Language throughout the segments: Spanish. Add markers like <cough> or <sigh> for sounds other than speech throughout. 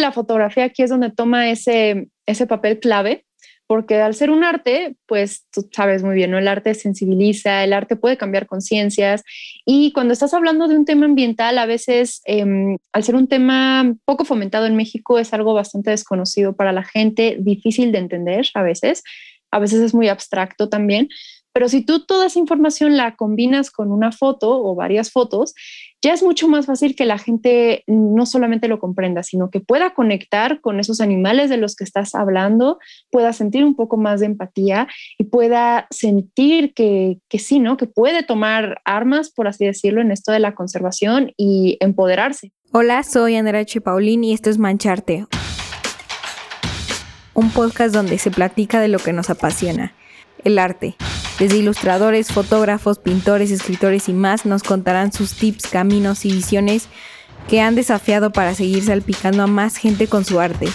la fotografía aquí es donde toma ese, ese papel clave, porque al ser un arte, pues tú sabes muy bien, ¿no? El arte sensibiliza, el arte puede cambiar conciencias. Y cuando estás hablando de un tema ambiental, a veces, em, al ser un tema poco fomentado en México, es algo bastante desconocido para la gente, difícil de entender a veces, a veces es muy abstracto también, pero si tú toda esa información la combinas con una foto o varias fotos, ya es mucho más fácil que la gente no solamente lo comprenda, sino que pueda conectar con esos animales de los que estás hablando, pueda sentir un poco más de empatía y pueda sentir que, que sí, ¿no? Que puede tomar armas, por así decirlo, en esto de la conservación y empoderarse. Hola, soy Andrea. Paulín y esto es Mancharte, un podcast donde se platica de lo que nos apasiona, el arte. Desde ilustradores, fotógrafos, pintores, escritores y más nos contarán sus tips, caminos y visiones que han desafiado para seguir salpicando a más gente con su arte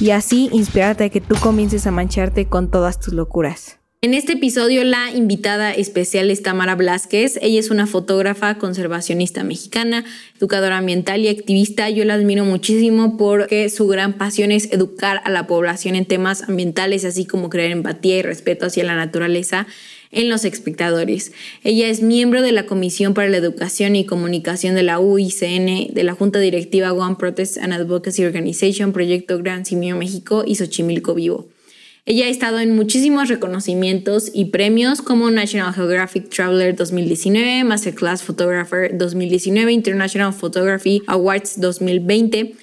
y así inspirarte a que tú comiences a mancharte con todas tus locuras. En este episodio la invitada especial es Tamara Blasquez. Ella es una fotógrafa conservacionista mexicana, educadora ambiental y activista. Yo la admiro muchísimo porque su gran pasión es educar a la población en temas ambientales, así como crear empatía y respeto hacia la naturaleza en los espectadores. Ella es miembro de la Comisión para la Educación y Comunicación de la UICN, de la Junta Directiva One Protest and Advocacy Organization, Proyecto Gran Simio México y Xochimilco Vivo. Ella ha estado en muchísimos reconocimientos y premios como National Geographic Traveler 2019, Masterclass Photographer 2019, International Photography Awards 2020.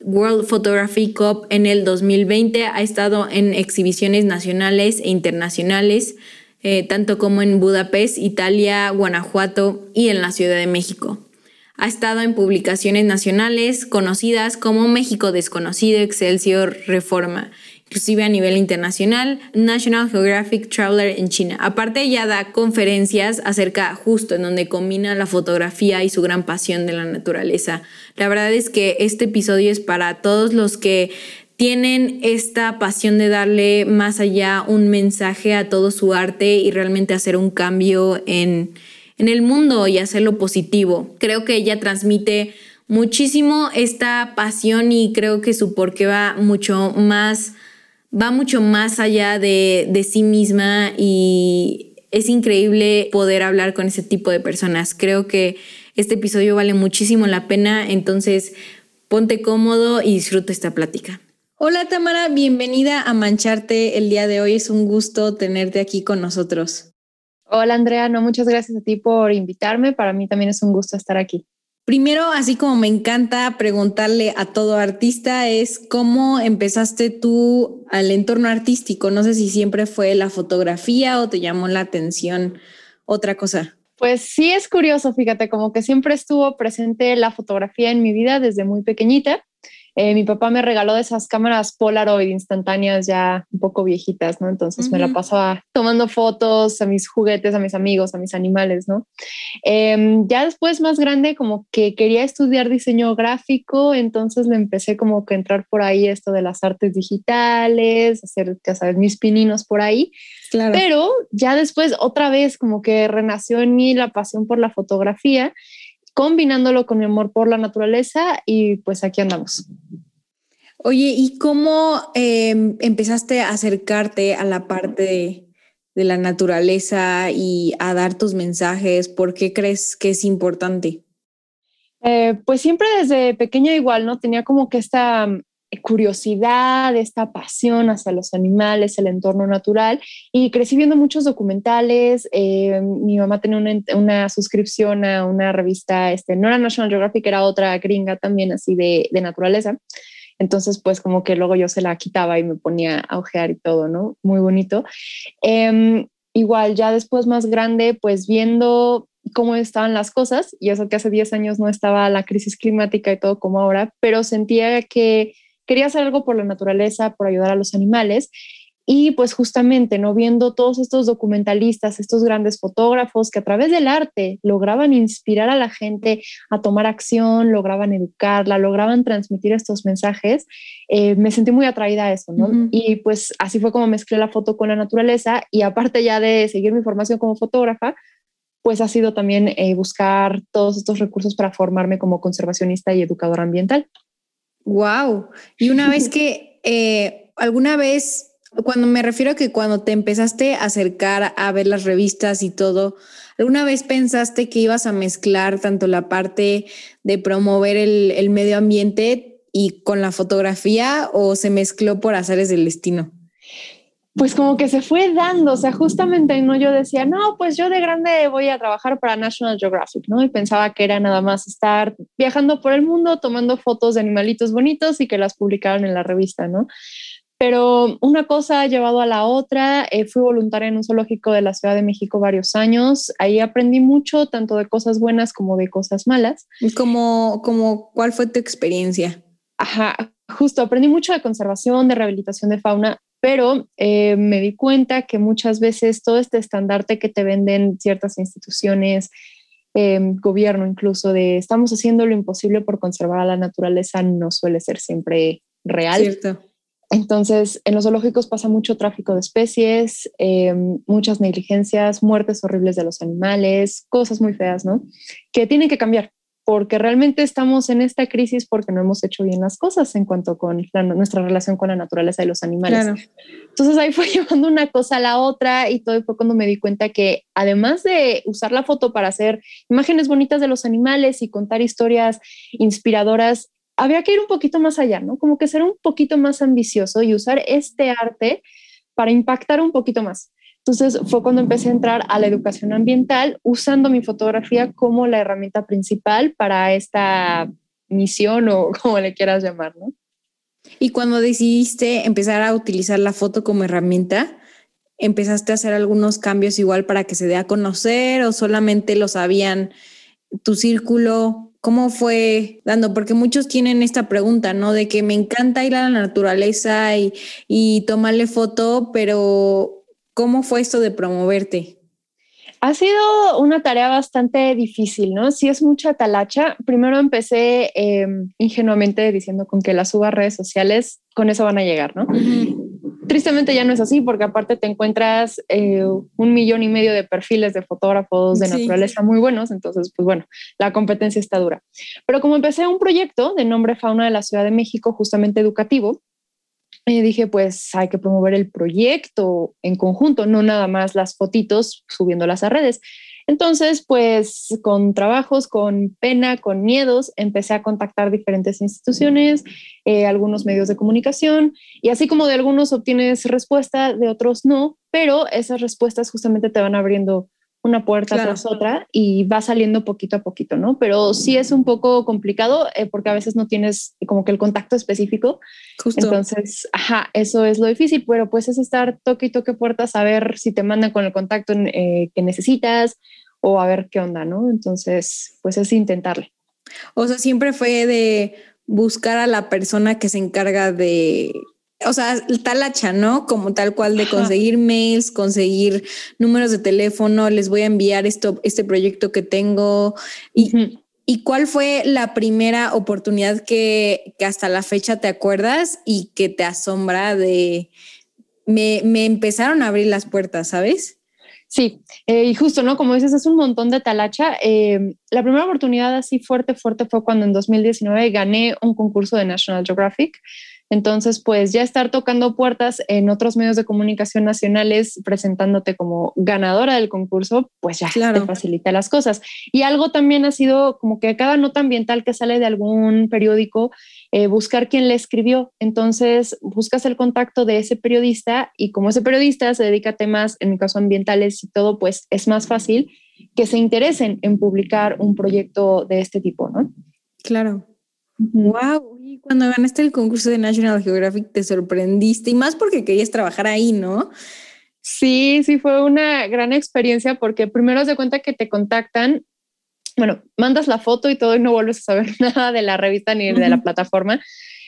World Photography Cup en el 2020. Ha estado en exhibiciones nacionales e internacionales, eh, tanto como en Budapest, Italia, Guanajuato y en la Ciudad de México. Ha estado en publicaciones nacionales conocidas como México Desconocido, Excelsior, Reforma inclusive a nivel internacional, National Geographic Traveler en China. Aparte ella da conferencias acerca justo en donde combina la fotografía y su gran pasión de la naturaleza. La verdad es que este episodio es para todos los que tienen esta pasión de darle más allá un mensaje a todo su arte y realmente hacer un cambio en, en el mundo y hacerlo positivo. Creo que ella transmite muchísimo esta pasión y creo que su porqué va mucho más va mucho más allá de, de sí misma y es increíble poder hablar con ese tipo de personas. Creo que este episodio vale muchísimo la pena, entonces ponte cómodo y disfruta esta plática. Hola Tamara, bienvenida a Mancharte el día de hoy. Es un gusto tenerte aquí con nosotros. Hola Andrea, no, muchas gracias a ti por invitarme. Para mí también es un gusto estar aquí. Primero, así como me encanta preguntarle a todo artista, es cómo empezaste tú al entorno artístico. No sé si siempre fue la fotografía o te llamó la atención otra cosa. Pues sí es curioso, fíjate, como que siempre estuvo presente la fotografía en mi vida desde muy pequeñita. Eh, mi papá me regaló de esas cámaras Polaroid instantáneas ya un poco viejitas, ¿no? Entonces me la pasaba tomando fotos a mis juguetes, a mis amigos, a mis animales, ¿no? Em, ya después más grande como que quería estudiar diseño gráfico, entonces le empecé como que entrar por ahí esto de las artes digitales, hacer, ya sabes, mis pininos por ahí. Claro. Pero ya después otra vez como que renació en mí la pasión por la fotografía combinándolo con mi amor por la naturaleza y pues aquí andamos. Oye, ¿y cómo em, empezaste a acercarte a la parte de, la naturaleza y a dar tus mensajes? ¿Por qué crees que es importante? Eh, pues siempre desde pequeña igual, ¿no? Tenía como que esta curiosidad, esta pasión hacia los animales, el entorno natural y crecí viendo muchos documentales. Eh, mi mamá tenía una, suscripción a una revista, este, no era National Geographic, era otra gringa también así de, naturaleza. Entonces, pues como que luego yo se la quitaba y me ponía a ojear y todo, ¿no? Muy bonito. Em, igual, ya después más grande, pues viendo cómo estaban las cosas, y eso que hace 10 años no estaba la crisis climática y todo como ahora, pero sentía que quería hacer algo por la naturaleza, por ayudar a los animales. Y pues justamente, ¿no? Viendo todos estos documentalistas, estos grandes fotógrafos que a través del arte lograban inspirar a la gente a tomar acción, lograban educarla, lograban transmitir estos mensajes, eh, me sentí muy atraída a eso, ¿no? Y pues así fue como mezclé la foto con la naturaleza y aparte ya de seguir mi formación como fotógrafa, pues ha sido también eh, buscar todos estos recursos para formarme como conservacionista y educadora ambiental. Wow. Y una vez <laughs> que eh, alguna vez, cuando me refiero a que cuando te empezaste a acercar a ver las revistas y todo, ¿alguna vez pensaste que ibas a mezclar tanto la parte de promover el, el medio ambiente y con la fotografía o se mezcló por azares del destino? Pues como que se fue dando, o sea, justamente no yo decía, no, pues yo de grande voy a trabajar para National Geographic, ¿no? Y pensaba que era nada más estar viajando por el mundo, tomando fotos de animalitos bonitos y que las publicaran en la revista, ¿no? Pero una cosa ha llevado a la otra. Eh, fui voluntaria en un zoológico de la Ciudad de México varios años. Ahí aprendí mucho, tanto de cosas buenas como de cosas malas. ¿Cómo, como, ¿Cuál fue tu experiencia? Ajá, justo aprendí mucho de conservación, de rehabilitación de fauna, pero eh, me di cuenta que muchas veces todo este estandarte que te venden ciertas instituciones, em, gobierno incluso, de estamos haciendo lo imposible por conservar a la naturaleza, no suele ser siempre real. Cierto. Entonces, en los zoológicos pasa mucho tráfico de especies, em, muchas negligencias, muertes horribles de los animales, cosas muy feas, ¿no? Que tienen que cambiar porque realmente estamos en esta crisis porque no hemos hecho bien las cosas en cuanto con nuestra relación con la naturaleza y los animales. Entonces ahí fue <laughs> llevando una cosa a la otra y todo fue cuando me di cuenta que además de usar la foto para hacer imágenes bonitas de los animales y contar historias inspiradoras, había que ir un poquito más allá, ¿no? Como que ser un poquito más ambicioso y usar este arte para impactar un poquito más. Entonces fue cuando empecé a entrar a la educación ambiental usando mi fotografía como la herramienta principal para esta misión o <laughs> como le quieras llamar, ¿no? Y cuando decidiste empezar a utilizar la foto como herramienta, ¿empezaste a hacer algunos cambios igual para que se dé a conocer o solamente lo sabían tu círculo? ¿Cómo fue dando? Porque muchos tienen esta pregunta, ¿no? De que me encanta ir a la naturaleza y, y tomarle foto, pero ¿Cómo fue esto de promoverte? Ha sido una tarea bastante difícil, ¿no? Si es mucha talacha. Primero empecé em, ingenuamente diciendo con que las suba redes sociales, con eso van a llegar, ¿no? Tristemente ya no es así porque aparte te encuentras eh, un millón y medio de perfiles de fotógrafos de naturaleza muy buenos, entonces pues bueno, la competencia está dura. Pero como empecé un proyecto de nombre Fauna de la Ciudad de México, justamente educativo, y dije, pues hay que promover el proyecto en conjunto, no nada más las fotitos subiéndolas a redes. Entonces, pues con trabajos, con pena, con miedos, empecé a contactar diferentes instituciones, eh, algunos medios de comunicación, y así como de algunos obtienes respuesta, de otros no, pero esas respuestas justamente te van abriendo una puerta tras otra y va saliendo poquito a poquito, ¿no? Pero sí es un poco complicado eh, porque a veces no tienes como que el contacto específico. Entonces, ajá, eso es lo difícil, pero pues es estar toque y toque puertas a ver si te mandan con el contacto eh, que necesitas o a ver qué onda, ¿no? Entonces, pues es intentarle. O sea, siempre fue de buscar a la persona que se encarga de o sea, tal hacha, ¿no? Como tal cual de conseguir mails, conseguir números de teléfono, les voy a enviar esto, este proyecto que tengo. Y, ¿Y cuál fue la primera oportunidad que, que, hasta la fecha te acuerdas y que te asombra de... Me, me empezaron a abrir las puertas, ¿sabes? Sí, eh, y justo, ¿no? Como dices, es un montón de talacha. Eh, la primera oportunidad así fuerte, fuerte fue cuando en 2019 gané un concurso de National Geographic entonces, pues ya estar tocando puertas en otros medios de comunicación nacionales presentándote como ganadora del concurso, pues ya te facilita las cosas. Y algo también ha sido como que cada nota ambiental que sale de algún periódico, eh, buscar quién le escribió. Entonces, buscas el contacto de ese periodista y como ese periodista se dedica a temas, en mi caso ambientales y todo, pues es más fácil que se interesen en publicar un proyecto de este tipo, ¿no? Claro. Wow, y cuando ganaste el concurso de National Geographic te sorprendiste y más porque querías trabajar ahí, ¿no? Sí, sí, fue una gran experiencia porque primero se cuenta que te contactan, bueno, mandas la foto y todo y no vuelves a saber <laughs> nada de la revista ni de la plataforma.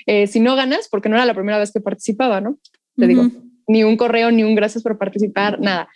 Eh, si no ganas, porque no era la primera vez que participaba, ¿no? Te digo, ni un correo, ni un gracias por participar, nada.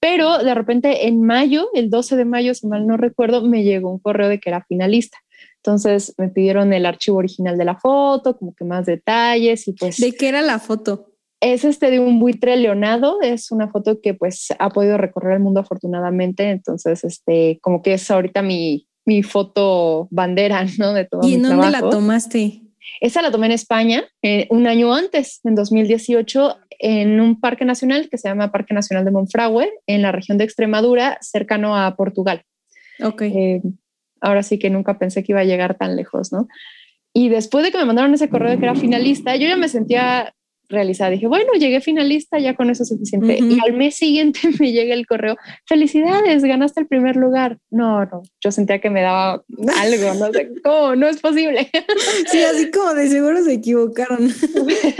Pero de repente en mayo, el 12 de mayo, si mal no recuerdo, me llegó un correo de que era finalista. Entonces me pidieron el archivo original de la foto, como que más detalles y pues... ¿De qué era la foto? Es este de un buitre leonado, es una foto que pues ha podido recorrer el mundo afortunadamente, entonces este como que es ahorita mi, mi foto bandera, <laughs> ¿no? De todo ¿Y en dónde la tomaste? Esa la tomé en España eh, un año antes, en 2018, en un parque nacional que se llama Parque Nacional de Monfragüe, en la región de Extremadura, cercano a Portugal. Ok. Eh, ahora sí que nunca pensé que iba a llegar tan lejos, ¿no? Y después de que me mandaron ese correo de que era finalista, yo ya me sentía realizada. Dije, bueno, llegué finalista, ya con eso es suficiente. Y al mes siguiente <laughs> me llega el correo, felicidades, ganaste el primer lugar. No, no, yo sentía que me daba algo, no sé <laughs> cómo, no es posible. <laughs> Sí, así como de seguro se equivocaron.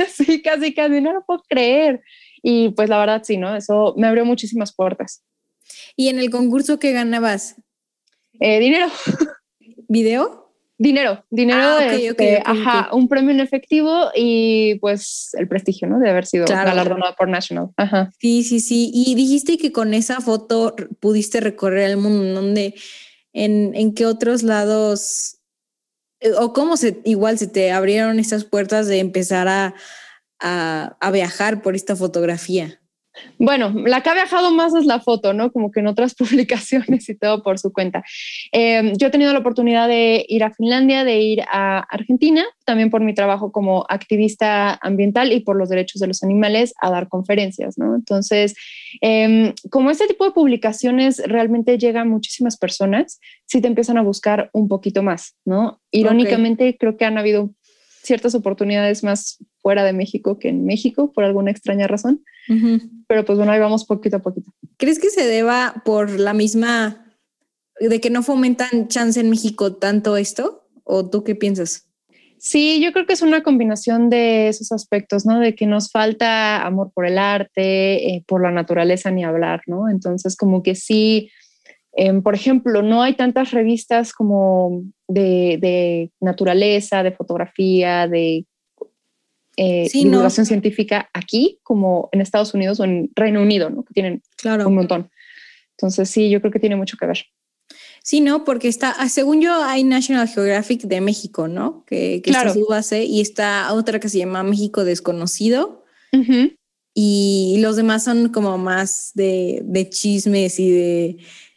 Sí, casi, casi, no lo puedo creer. Y pues la verdad sí, ¿no? Eso me abrió muchísimas puertas. ¿Y en el concurso qué ganabas? Eh, dinero. <laughs> ¿Video? Dinero, dinero, Ah, este, ajá, un premio en efectivo y pues el prestigio, ¿no? De haber sido Claro. galardonado por National. Ajá. Sí, sí, sí. Y dijiste que con esa foto pudiste recorrer el mundo, ¿en ¿dónde? ¿En, en qué otros lados? eh, ¿O cómo se, igual se te abrieron estas puertas de empezar a, a, a viajar por esta fotografía? Bueno, la que ha viajado más es la foto, ¿no? Como que en otras <laughs> publicaciones y todo por su cuenta. Eh, yo he tenido la oportunidad de ir a Finlandia, de ir a Argentina, también por mi trabajo como activista ambiental y por los derechos de los animales, a dar conferencias, ¿no? Entonces, eh, como este tipo de publicaciones realmente llegan a muchísimas personas, sí te empiezan a buscar un poquito más, ¿no? Irónicamente, creo que han habido ciertas oportunidades más fuera de México que en México, por alguna extraña razón. Ujú. Pero pues bueno, ahí vamos poquito a poquito. ¿Crees que se deba por la misma, de que no fomentan chance en México tanto esto? ¿O tú qué piensas? Sí, yo creo que es una combinación de esos aspectos, ¿no? De que nos falta amor por el arte, eh, por la naturaleza, ni hablar, ¿no? Entonces, como que sí, em, por ejemplo, no hay tantas revistas como de, de naturaleza, de fotografía, de eh, Sí, no. divulgación científica aquí, como en Estados Unidos o en Reino Unido, ¿no? Que tienen Claro. un montón. Entonces, sí, yo creo que tiene mucho que ver. Sí, no, porque está, ah, según yo, hay National Geographic de México, ¿no? Que, que Claro. está su base y está otra que se llama México Desconocido Ujú. y los demás son como más de, de chismes y de,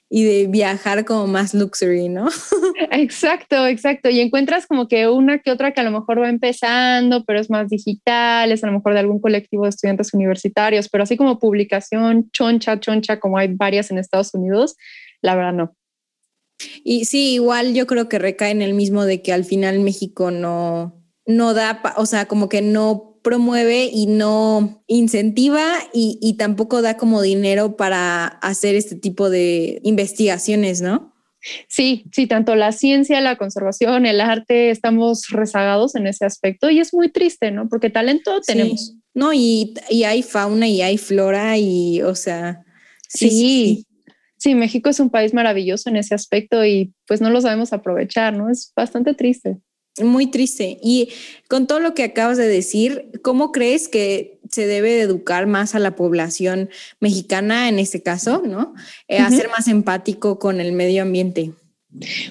y de viajar como más luxury, ¿no? <laughs> Exacto, exacto. Y encuentras como que una que otra que a lo mejor va empezando, pero es más digital, es a lo mejor de algún colectivo de estudiantes universitarios, pero así como publicación choncha, choncha, como hay varias en Estados Unidos, la verdad no. Y sí, igual yo creo que recae en el mismo de que al final México no, no da, o sea, como que no promueve y no incentiva y, y tampoco da como dinero para hacer este tipo de investigaciones, ¿no? Sí, sí, tanto la ciencia, la conservación, el arte, estamos rezagados en ese aspecto y es muy triste, ¿no? Porque talento tenemos. Sí. No, y, y hay fauna y hay flora y, o sea, sí, Sí, sí, sí, México es un país maravilloso en ese aspecto y pues no lo sabemos aprovechar, ¿no? Es bastante triste. Muy triste. Y con todo lo que acabas de decir, ¿cómo crees que se debe de educar más a la población mexicana en este caso, ¿no? Eh, A ser más empático con el medio ambiente.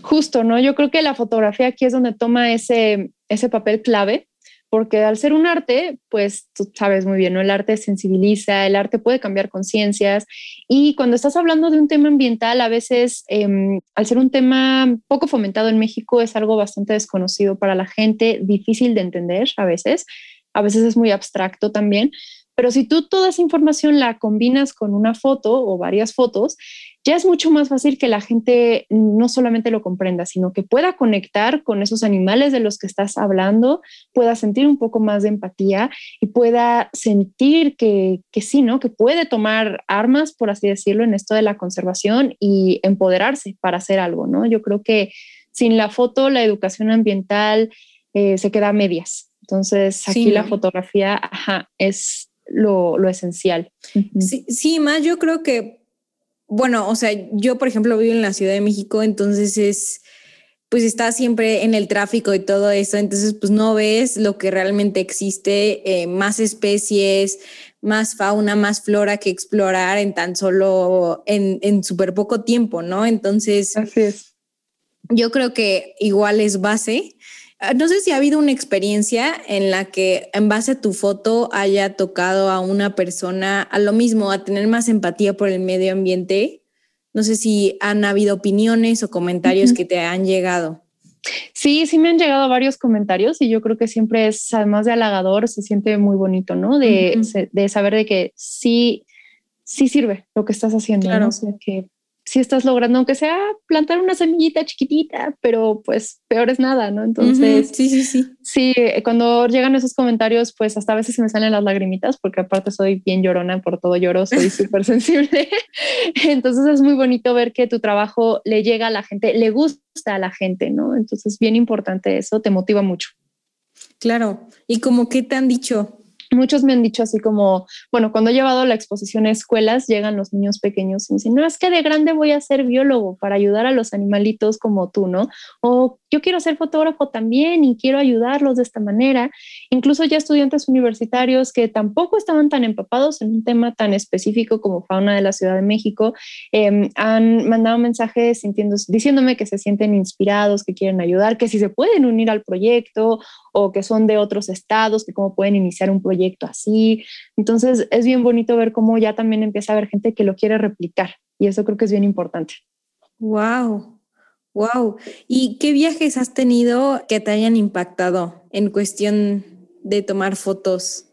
Justo, ¿no? Yo creo que la fotografía aquí es donde toma ese, ese papel clave, porque al ser un arte, pues tú sabes muy bien, ¿no? El arte sensibiliza, el arte puede cambiar conciencias. Y cuando estás hablando de un tema ambiental, a veces, em, al ser un tema poco fomentado en México, es algo bastante desconocido para la gente, difícil de entender a veces, a veces es muy abstracto también, pero si tú toda esa información la combinas con una foto o varias fotos, ya es mucho más fácil que la gente no solamente lo comprenda, sino que pueda conectar con esos animales de los que estás hablando, pueda sentir un poco más de empatía y pueda sentir que, que sí, ¿no? Que puede tomar armas, por así decirlo, en esto de la conservación y empoderarse para hacer algo, ¿no? Yo creo que sin la foto, la educación ambiental eh, se queda a medias. Entonces, aquí Sí, la ¿no? fotografía ajá, es lo, lo esencial. Sí, sí, más yo creo que, bueno, o sea, yo por ejemplo vivo en la Ciudad de México, entonces es, pues está siempre en el tráfico y todo eso, entonces pues no ves lo que realmente existe, eh, más especies, más fauna, más flora que explorar en tan solo, en, en súper poco tiempo, ¿no? Entonces... Así es. Yo creo que igual es base. Ah, No sé si ha habido una experiencia en la que en base a tu foto haya tocado a una persona a lo mismo, a tener más empatía por el medio ambiente. No sé si han habido opiniones o comentarios que te han llegado. Sí, sí me han llegado varios comentarios y yo creo que siempre es, además de halagador, se siente muy bonito, ¿no? De, de saber de que sí, sí sirve lo que estás haciendo, ¿no? que si estás logrando, aunque sea plantar una semillita chiquitita, pero pues peor es nada, ¿no? Entonces, sí, sí, sí. Sí, cuando llegan esos comentarios, pues hasta a veces se me salen las lagrimitas, porque aparte soy bien llorona, por todo lloro, soy <laughs> súper sensible. <laughs> Entonces es muy bonito ver que tu trabajo le llega a la gente, le gusta a la gente, ¿no? Entonces, bien importante eso, te motiva mucho. Claro. ¿Y como qué te han dicho? Muchos me han dicho así como, bueno, cuando he llevado la exposición a escuelas, llegan los niños pequeños y dicen, no, es que de grande voy a ser biólogo para ayudar a los animalitos como tú, ¿no? O yo quiero ser fotógrafo también y quiero ayudarlos de esta manera. Incluso ya estudiantes universitarios que tampoco estaban tan empapados en un tema tan específico como fauna de la Ciudad de México, em, han mandado mensajes diciéndome que se sienten inspirados, que quieren ayudar, que si se pueden unir al proyecto o que son de otros estados, que cómo pueden iniciar un proyecto así. Entonces es bien bonito ver cómo ya también empieza a haber gente que lo quiere replicar y eso creo que es bien importante. Wow, Wow. ¿Y qué viajes has tenido que te hayan impactado en cuestión de tomar fotos?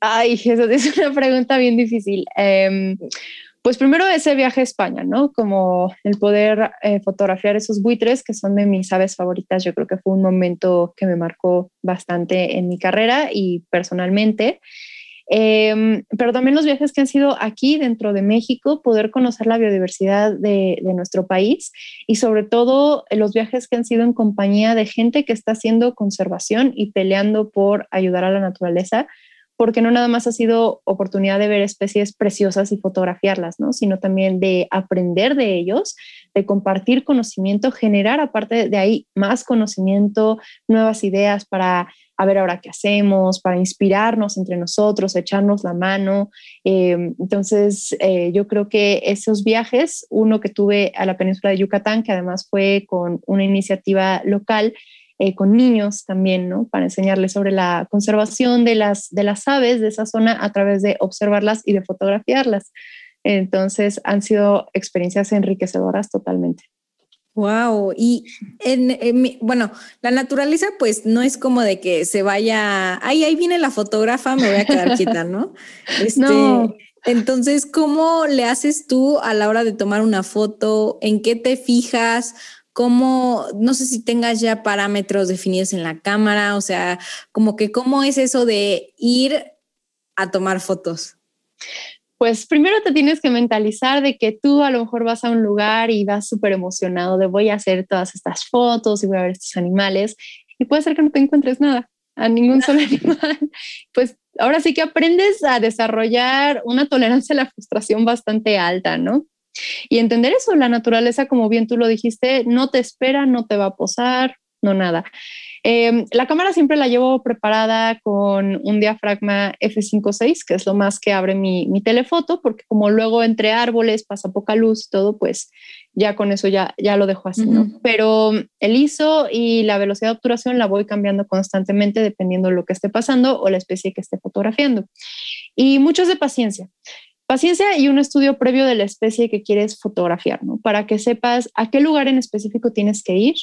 Ay, <laughs> eso es una pregunta bien difícil. Em, pues primero ese viaje a España, ¿no? Como el poder eh, fotografiar esos buitres que son de mis aves favoritas, yo creo que fue un momento que me marcó bastante en mi carrera y personalmente. Em, pero también los viajes que han sido aquí dentro de México, poder conocer la biodiversidad de, de, nuestro país y sobre todo los viajes que han sido en compañía de gente que está haciendo conservación y peleando por ayudar a la naturaleza, porque no nada más ha sido oportunidad de ver especies preciosas y fotografiarlas, ¿no? sino también de aprender de ellos, de compartir conocimiento, generar aparte de ahí más conocimiento, nuevas ideas para a ver ahora qué hacemos, para inspirarnos entre nosotros, echarnos la mano. Eh, entonces, eh, yo creo que esos viajes, uno que tuve a la península de Yucatán, que además fue con una iniciativa local, eh, con niños también, ¿no? Para enseñarles sobre la conservación de las, de las aves de esa zona a través de observarlas y de fotografiarlas. Entonces, han sido experiencias enriquecedoras totalmente. Wow, y en, bueno, la naturaleza pues no es como de que se vaya, ay, ahí viene la fotógrafa, me voy a quedar quieta, ¿no? <laughs> Este, no. Entonces, ¿cómo le haces tú a la hora de tomar una foto? ¿En qué te fijas? ¿Cómo, no sé si tengas ya parámetros definidos en la cámara? O sea, como que cómo es eso de ir a tomar fotos pues primero te tienes que mentalizar de que tú a lo mejor vas a un lugar y vas súper emocionado de voy a hacer todas estas fotos y voy a ver estos animales y puede ser que no te encuentres nada, a ningún solo animal. <laughs> Pues ahora sí que aprendes a desarrollar una tolerancia a la frustración bastante alta, ¿no? Y entender eso, la naturaleza, como bien tú lo dijiste, no te espera, no te va a posar, no nada. Em, la cámara siempre la llevo preparada con un diafragma f5.6, que es lo más que abre mi, mi, telefoto, porque como luego entre árboles pasa poca luz y todo, pues ya con eso ya, ya lo dejo así, ¿no? Pero el ISO y la velocidad de obturación la voy cambiando constantemente dependiendo de lo que esté pasando o la especie que esté fotografiando. Y muchos de paciencia. Paciencia y un estudio previo de la especie que quieres fotografiar, ¿no? Para que sepas a qué lugar en específico tienes que ir,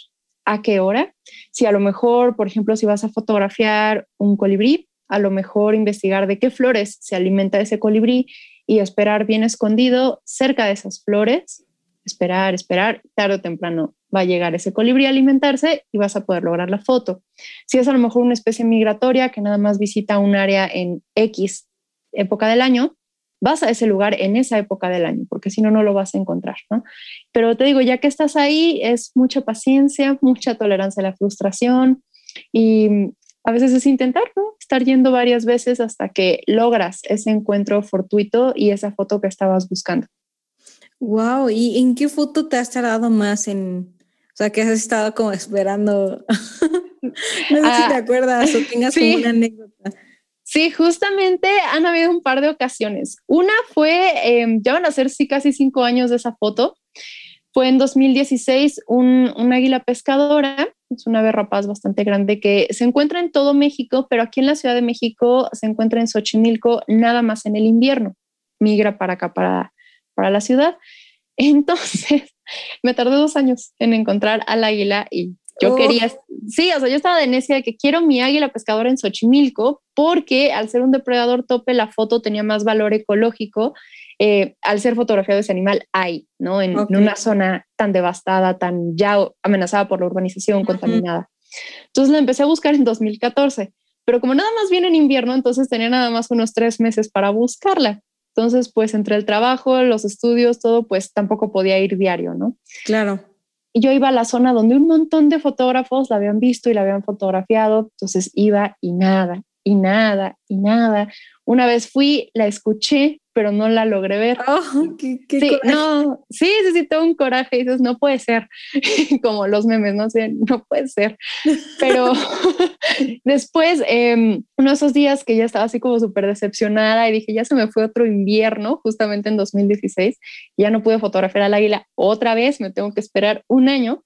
a qué hora. Si a lo mejor, por ejemplo, si vas a fotografiar un colibrí, a lo mejor investigar de qué flores se alimenta ese colibrí y esperar bien escondido cerca de esas flores, esperar, esperar, tarde o temprano va a llegar ese colibrí a alimentarse y vas a poder lograr la foto. Si es a lo mejor una especie migratoria que nada más visita un área en X época del año, vas a ese lugar en esa época del año, porque si no, no lo vas a encontrar, ¿no? Pero te digo, ya que estás ahí, es mucha paciencia, mucha tolerancia a la frustración y a veces es intentar, ¿no? Estar yendo varias veces hasta que logras ese encuentro fortuito y esa foto que estabas buscando. Wow, ¿y en qué foto te has tardado más en, o sea, que has estado como esperando? <laughs> no sé si te ah, acuerdas o tengas como una anécdota. Sí, justamente han habido un par de ocasiones. Una fue, em, ya van a ser sí casi cinco años de esa foto. Fue en 2016 un, un águila pescadora, es una ave rapaz bastante grande que se encuentra en todo México, pero aquí en la Ciudad de México se encuentra en Xochimilco nada más en el invierno. Migra para acá, para, para la ciudad. <laughs> Entonces, me tardé dos años en encontrar al águila y yo quería, sí, o sea, yo estaba de necia de que quiero mi águila pescadora en Xochimilco porque al ser un depredador tope, la foto tenía más valor ecológico. Eh, al ser fotografiado ese animal ahí, ¿no? En, una zona tan devastada, tan ya amenazada por la urbanización, contaminada. Entonces la empecé a buscar en 2014, pero como nada más viene en invierno, entonces tenía nada más unos tres meses para buscarla. Entonces, pues entre el trabajo, los estudios, todo, pues tampoco podía ir diario, ¿no? Claro. Y yo iba a la zona donde un montón de fotógrafos la habían visto y la habían fotografiado, entonces iba y nada, y nada, y nada. Una vez fui, la escuché, pero no la logré ver. Oh, qué, sí, no, sí, sí, un coraje y dices, no puede ser, <laughs> como los memes, no sé, no puede ser. Pero <laughs> <laughs> después, eh, uno de esos días que ya estaba así como súper decepcionada y dije, ya se me fue otro invierno, justamente en 2016, ya no pude fotografiar al águila otra vez, me tengo que esperar un año,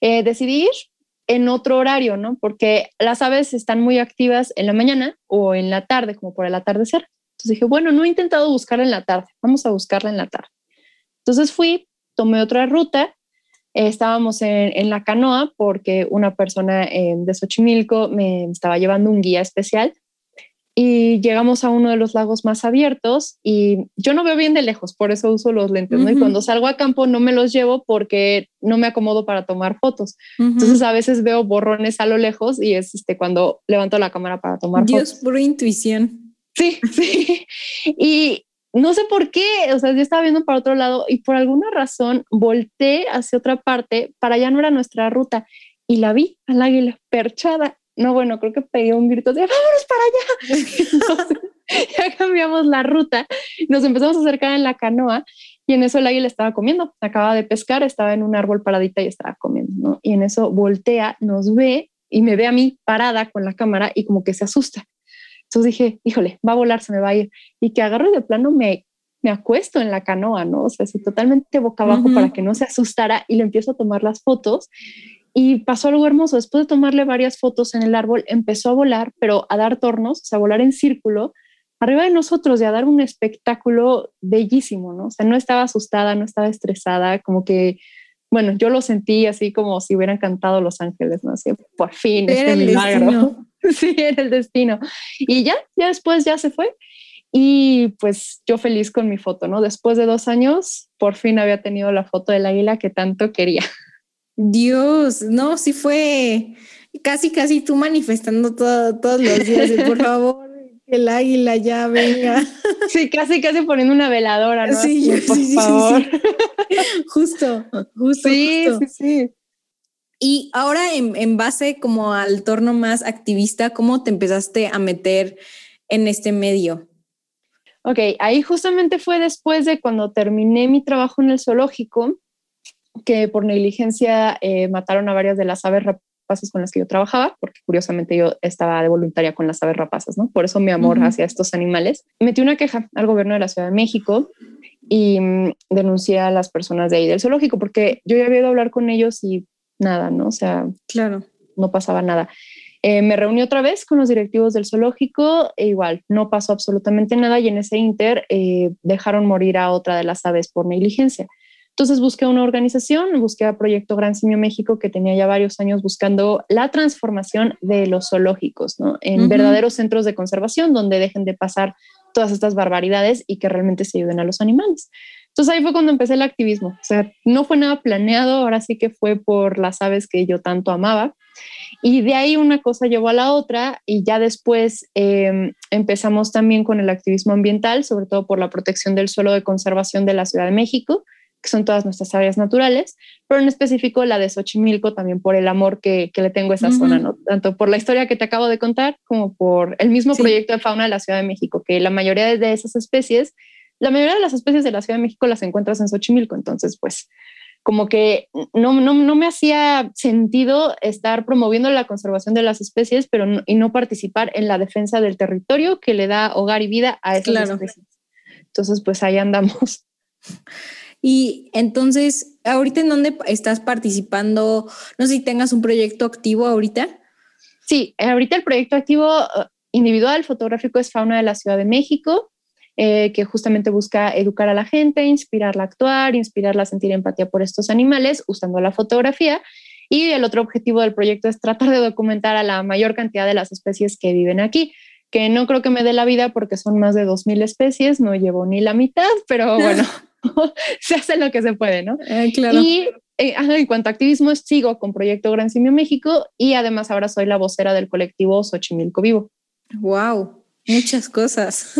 eh, decidí ir en otro horario, ¿no? Porque las aves están muy activas en la mañana o en la tarde, como por el atardecer. Entonces dije, bueno, no he intentado buscarla en la tarde, vamos a buscarla en la tarde. Entonces fui, tomé otra ruta, estábamos en, la canoa porque una persona eh, de Xochimilco me estaba llevando un guía especial y llegamos a uno de los lagos más abiertos y yo no veo bien de lejos, por eso uso los lentes, ¿no? Y cuando salgo a campo no me los llevo porque no me acomodo para tomar fotos. Entonces a veces veo borrones a lo lejos y es este, cuando levanto la cámara para tomar fotos. Dios, pura intuición. Sí, <laughs> sí. Y no sé por qué, o sea, yo estaba viendo para otro lado y por alguna razón volteé hacia otra parte, para allá no era nuestra ruta y la vi al águila perchada no, bueno, creo que pegué un grito de vámonos para allá. <laughs> <laughs> ya cambiamos la ruta, nos empezamos a acercar en la canoa y en eso el águila estaba comiendo, acaba de pescar, estaba en un árbol paradita y estaba comiendo, ¿no? Y en eso voltea, nos ve y me ve a mí parada con la cámara y como que se asusta. Entonces dije, híjole, va a volar, se me va a ir. Y que agarro de plano me, me acuesto en la canoa, ¿no? O sea, así totalmente boca abajo para que no se asustara y le empiezo a tomar las fotos y pasó algo hermoso. Después de tomarle varias fotos en el árbol, empezó a volar, pero a dar tornos, o sea, a volar en círculo, arriba de nosotros y a dar un espectáculo bellísimo, ¿no? O sea, no estaba asustada, no estaba estresada, como que, bueno, yo lo sentí así como si hubieran cantado Los Ángeles, ¿no? Así, por fin, era este Destino. <laughs> sí, era el destino. Y ya, ya después ya se fue. Y pues yo feliz con mi foto, ¿no? Después de dos años, por fin había tenido la foto del águila que tanto quería. Dios, no, sí fue casi, casi tú manifestando todos los días, por favor, que el águila ya venga. <laughs> Sí, casi, casi poniendo una veladora, ¿no? Sí, por sí, favor. Sí, <laughs> justo, justo. Sí, sí, sí. Y ahora en, en base como al torno más activista, ¿cómo te empezaste a meter en este medio? Ok, ahí justamente fue después de cuando terminé mi trabajo en el zoológico que por negligencia eh, mataron a varias de las aves rapaces con las que yo trabajaba, porque curiosamente yo estaba de voluntaria con las aves rapaces, ¿no? Por eso mi amor hacia estos animales. Metí una queja al gobierno de la Ciudad de México y mm, denuncié a las personas de ahí del zoológico, porque yo ya había ido a hablar con ellos y nada, ¿no? O sea, claro. no pasaba nada. Eh, me reuní otra vez con los directivos del zoológico e igual, no pasó absolutamente nada y en ese inter eh, dejaron morir a otra de las aves por negligencia. Entonces busqué una organización, busqué a Proyecto Gran Simio México, que tenía ya varios años buscando la transformación de los zoológicos ¿no? en verdaderos centros de conservación donde dejen de pasar todas estas barbaridades y que realmente se ayuden a los animales. Entonces ahí fue cuando empecé el activismo. O sea, no fue nada planeado, ahora sí que fue por las aves que yo tanto amaba. Y de ahí una cosa llevó a la otra y ya después em, empezamos también con el activismo ambiental, sobre todo por la protección del suelo de conservación de la Ciudad de México que son todas nuestras áreas naturales, pero en específico la de Xochimilco también por el amor que, le tengo a esa zona, ¿no? Tanto por la historia que te acabo de contar como por el mismo proyecto de fauna de la Ciudad de México, que la mayoría de esas especies, la mayoría de las especies de la Ciudad de México las encuentras en Xochimilco, entonces pues como que no, no, no me hacía sentido estar promoviendo la conservación de las especies, pero y no participar en la defensa del territorio que le da hogar y vida a esas especies. Entonces, pues ahí andamos. Y entonces, ¿ahorita en dónde estás participando? No sé si tengas un proyecto activo ahorita. Sí, ahorita el proyecto activo uh, individual fotográfico es Fauna de la Ciudad de México, eh, que justamente busca educar a la gente, inspirarla a actuar, inspirarla a sentir empatía por estos animales usando la fotografía. Y el otro objetivo del proyecto es tratar de documentar a la mayor cantidad de las especies que viven aquí, que no creo que me dé la vida porque son más de 2.000 especies, no llevo ni la mitad, pero <laughs> bueno, <laughs> se hace lo que se puede, ¿no? Eh, claro. Y eh, en cuanto a activismo, sigo con Proyecto Gran Simio México y además ahora soy la vocera del colectivo Xochimilco Vivo. ¡Wow! Muchas cosas.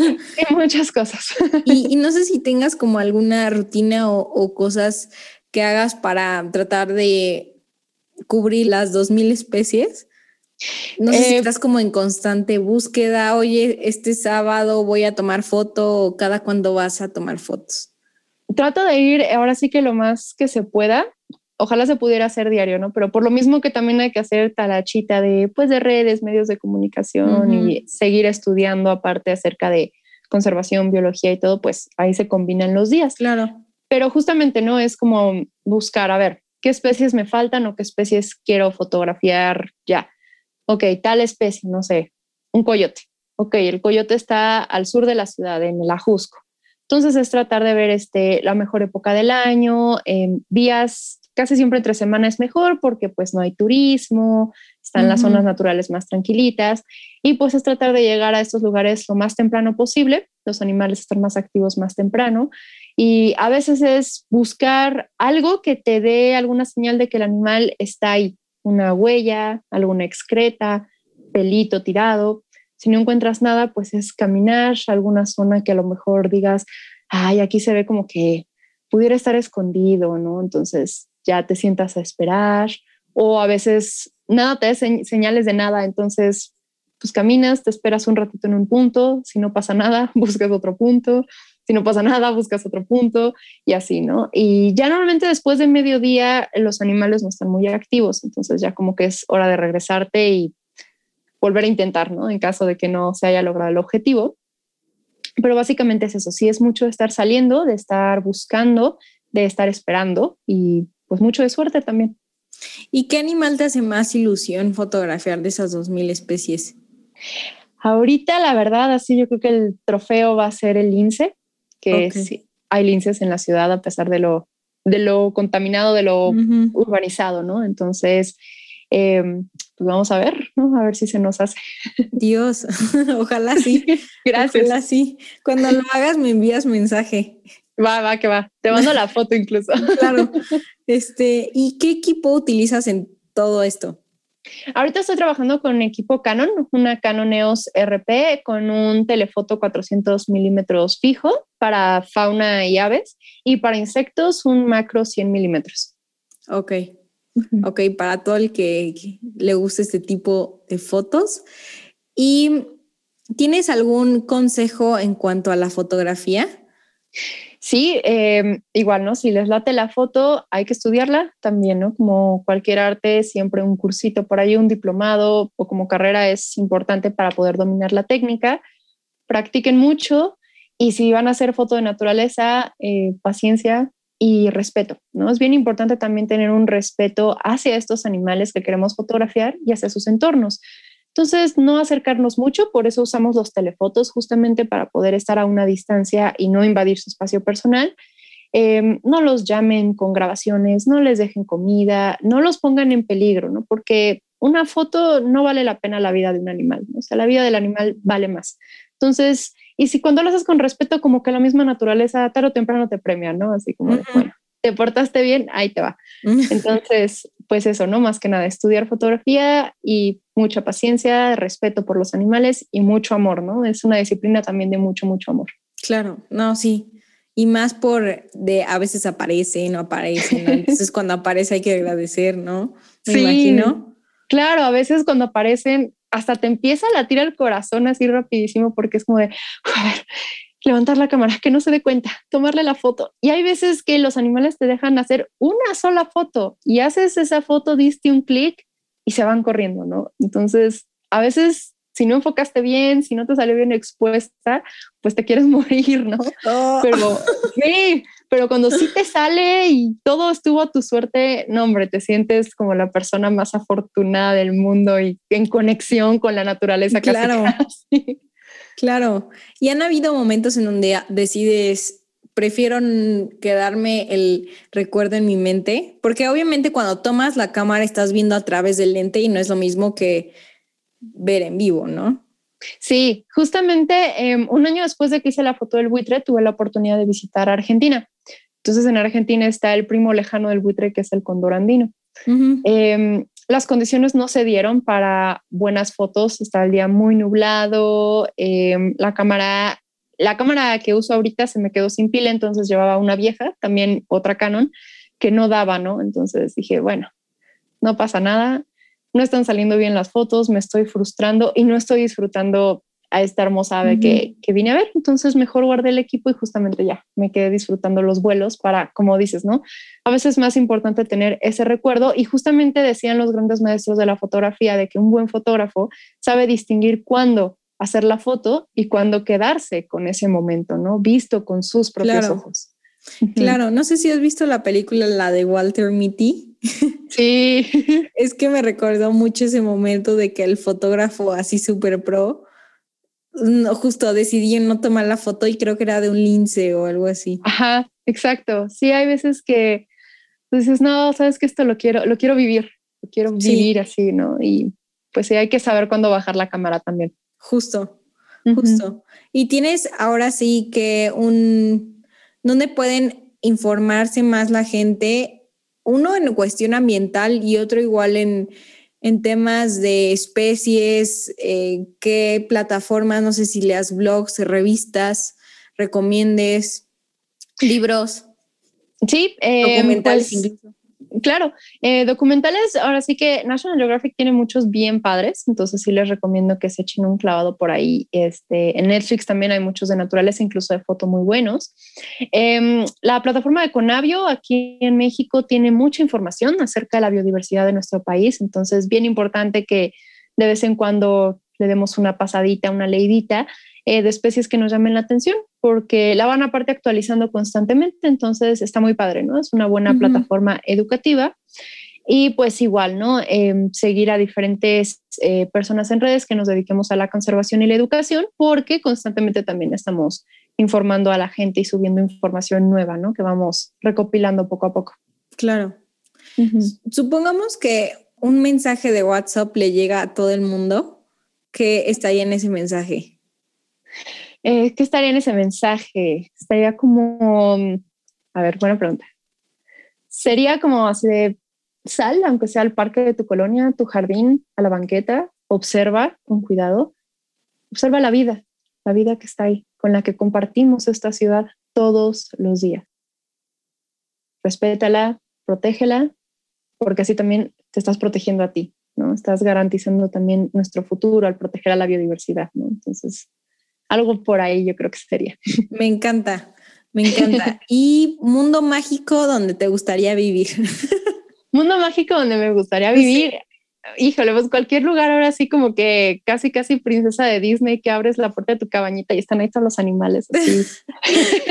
muchas cosas. <laughs> Y, no sé si tengas como alguna rutina o, cosas que hagas para tratar de cubrir las 2.000 especies. No sé si eh, estás como en constante búsqueda, oye, este sábado voy a tomar foto o cada cuando vas a tomar fotos. Trato de ir ahora sí que lo más que se pueda ojalá se pudiera hacer diario, ¿no? Pero por lo mismo que también hay que hacer talachita de, pues, de redes, medios de comunicación y seguir estudiando aparte acerca de conservación, biología y todo, pues ahí se combinan los días. Claro. Pero justamente, ¿no? Es como buscar, a ver, ¿qué especies me faltan o qué especies quiero fotografiar ya? Ok, tal especie, no sé, un coyote. Ok, el coyote está al sur de la ciudad, en el Ajusco. Entonces es tratar de ver este, la mejor época del año, eh, vías Casi siempre entre semana es mejor porque pues no hay turismo, están las zonas naturales más tranquilitas y pues es tratar de llegar a estos lugares lo más temprano posible. Los animales están más activos más temprano y a veces es buscar algo que te dé alguna señal de que el animal está ahí, una huella, alguna excreta, pelito tirado. Si no encuentras nada, pues es caminar a alguna zona que a lo mejor digas, ay, aquí se ve como que pudiera estar escondido, ¿no? Entonces, ya te sientas a esperar o a veces nada te da señales de nada, entonces pues caminas, te esperas un ratito en un punto, si no pasa nada, <laughs> buscas otro punto, si no pasa nada, buscas otro punto y así, ¿no? Y ya normalmente después de mediodía los animales no están muy activos, entonces ya como que es hora de regresarte y volver a intentar, ¿no? En caso de que no se haya logrado el objetivo. Pero básicamente es eso, sí es mucho estar saliendo, de estar buscando, de estar esperando y pues mucho de suerte también. ¿Y qué animal te hace más ilusión fotografiar de esas 2.000 especies? Ahorita, la verdad, así yo creo que el trofeo va a ser el lince, que hay linces en la ciudad a pesar de lo, de lo contaminado, de lo urbanizado, ¿no? Entonces, em, pues vamos a ver, ¿no? A ver si se nos hace. Dios, <laughs> ojalá sí. <laughs> Gracias. Ojalá sí. Cuando lo hagas me envías mensaje. Va, va, que va. Te mando la foto incluso. <laughs> Claro. Este, ¿y qué equipo utilizas en todo esto? Ahorita estoy trabajando con un equipo Canon, una Canon EOS RP con un telefoto 400 milímetros fijo para fauna y aves y para insectos un macro 100 milímetros. Ok, ok, para todo el que le guste este tipo de fotos. ¿Y tienes algún consejo en cuanto a la fotografía? Sí, em, igual, ¿no? Si les late la foto, hay que estudiarla también, ¿no? Como cualquier arte, siempre un cursito por ahí, un diplomado o como carrera es importante para poder dominar la técnica. Practiquen mucho y si van a hacer foto de naturaleza, eh, paciencia y respeto, ¿no? Es bien importante también tener un respeto hacia estos animales que queremos fotografiar y hacia sus entornos. Entonces, no acercarnos mucho, por eso usamos los telefotos justamente para poder estar a una distancia y no invadir su espacio personal. Em, no los llamen con grabaciones, no les dejen comida, no los pongan en peligro, ¿no? Porque una foto no vale la pena la vida de un animal, ¿no? o sea, la vida del animal vale más. Entonces, y si cuando lo haces con respeto, como que la misma naturaleza tarde o temprano te premia, ¿no? Así como, bueno, te portaste bien, ahí te va. <laughs> Entonces, pues eso, ¿no? Más que nada, estudiar fotografía y mucha paciencia, respeto por los animales y mucho amor, ¿no? Es una disciplina también de mucho, mucho amor. Claro, no, sí. Y más por de a veces aparece, no aparece, ¿no? Entonces <laughs> cuando aparece hay que agradecer, ¿no? Me sí, imagino. Claro, a veces cuando aparecen hasta te empieza a latir el corazón así rapidísimo porque es como de, a ver, levantar la cámara, que no se dé cuenta, tomarle la foto. Y hay veces que los animales te dejan hacer una sola foto y haces esa foto, diste un clic y se van corriendo, ¿no? Entonces, a veces, si no enfocaste bien, si no te salió bien expuesta, pues te quieres <laughs> morir, ¿no? Oh. Pero <laughs> sí, pero cuando sí te sale y todo estuvo a tu suerte, no, hombre, te sientes como la persona más afortunada del mundo y en conexión con la naturaleza. Claro. Claro. Y han habido momentos en donde decides prefiero quedarme el recuerdo en mi mente, porque obviamente cuando tomas la cámara estás viendo a través del lente y no es lo mismo que ver en vivo, ¿no? Sí, justamente em, un año después de que hice la foto del buitre, tuve la oportunidad de visitar Argentina. Entonces en Argentina está el primo lejano del buitre, que es el condor andino. Las condiciones no se dieron para buenas fotos, estaba el día muy nublado, em, la cámara la cámara que uso ahorita se me quedó sin pila, entonces llevaba una vieja, también otra Canon, que no daba, ¿no? Entonces dije, bueno, no pasa nada, no están saliendo bien las fotos, me estoy frustrando y no estoy disfrutando a esta hermosa ave que, que, vine a ver. Entonces mejor guardé el equipo y justamente ya me quedé disfrutando los vuelos para, como dices, ¿no? A veces es más importante tener ese recuerdo y justamente decían los grandes maestros de la fotografía de que un buen fotógrafo sabe distinguir cuándo hacer la foto y cuando quedarse con ese momento, ¿no? Visto con sus propios ojos. <laughs> Claro, no sé si has visto la película, la de Walter Mitty. <laughs> Sí. es que me recordó mucho ese momento de que el fotógrafo así súper pro, justo decidió no tomar la foto y creo que era de un lince o algo así. Ajá, exacto. Sí, hay veces que dices, no, sabes que esto lo quiero, lo quiero vivir, lo quiero vivir así, ¿no? Y pues sí, hay que saber cuándo bajar la cámara también. Justo, justo. Y tienes ahora sí que un, ¿dónde pueden informarse más la gente? Uno en cuestión ambiental y otro igual en, en temas de especies, eh, qué plataformas, no sé si leas blogs, revistas, recomiendes, libros. Sí, eh, documentales pues, incluso. Claro, eh, documentales, ahora sí que National Geographic tiene muchos bien padres, entonces sí les recomiendo que se echen un clavado por ahí. Este, en Netflix también hay muchos de naturales, incluso de foto muy buenos. Em, la plataforma de Conavio aquí en México tiene mucha información acerca de la biodiversidad de nuestro país, entonces bien importante que de vez en cuando le demos una pasadita, una leidita eh, de especies que nos llamen la atención, porque la van aparte actualizando constantemente, entonces está muy padre, ¿no? Es una buena plataforma educativa. Y pues igual, ¿no? Em, seguir a diferentes eh, personas en redes que nos dediquemos a la conservación y la educación, porque constantemente también estamos informando a la gente y subiendo información nueva, ¿no? Que vamos recopilando poco a poco. Claro. Supongamos que un mensaje de WhatsApp le llega a todo el mundo, ¿qué estaría en ese mensaje? Eh, ¿Qué estaría en ese mensaje? Estaría como, a ver, buena pregunta. Sería como hacer sal, aunque sea al parque de tu colonia, tu jardín, a la banqueta, observa con cuidado, observa la vida, la vida que está ahí, con la que compartimos esta ciudad todos los días. Respétala, protégela, porque así también te estás protegiendo a ti, ¿no? Estás garantizando también nuestro futuro al proteger a la biodiversidad, ¿no? Entonces, algo por ahí yo creo que sería. <laughs> Me encanta, me encanta. <laughs> ¿Y mundo mágico donde te gustaría vivir? <laughs> mundo mágico donde me gustaría vivir. Híjole, pues cualquier lugar ahora sí como que casi casi princesa de Disney que abres la puerta de tu cabañita y están ahí todos los animales así.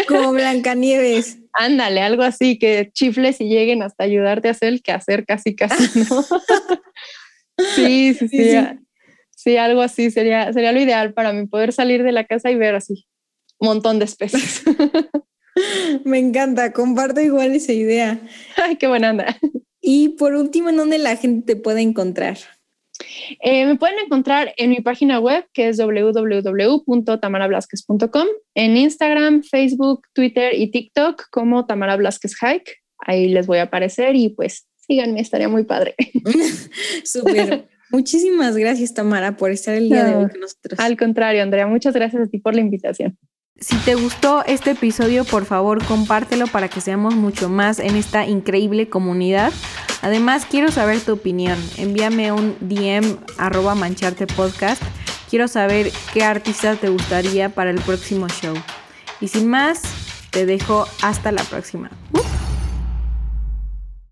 como Blancanieves. Ándale, algo así, que chifles y lleguen hasta ayudarte a hacer el quehacer casi casi, ¿no? sí, sí, sí. Sí, algo así sería, sería lo ideal para mí, poder salir de la casa y ver así un montón de especies. <laughs> Me encanta, comparto igual esa idea. Ay, qué buena anda. Y por último, ¿en dónde la gente te puede encontrar? Eh, me pueden encontrar en mi página web que es www.tamarablasquez.com, en Instagram, Facebook, Twitter y TikTok como Tamara Blasquez Hike. Ahí les voy a aparecer y pues síganme, estaría muy padre. <laughs> Súper. Muchísimas gracias, Tamara, por estar el día de hoy con nosotros. Al contrario, Andrea, muchas gracias a ti por la invitación. Si te gustó este episodio, por favor, compártelo para que seamos mucho más en esta increíble comunidad. Además, quiero saber tu opinión. Envíame un DM arroba mancharte podcast. Quiero saber qué artista te gustaría para el próximo show. Y sin más, te dejo hasta la próxima.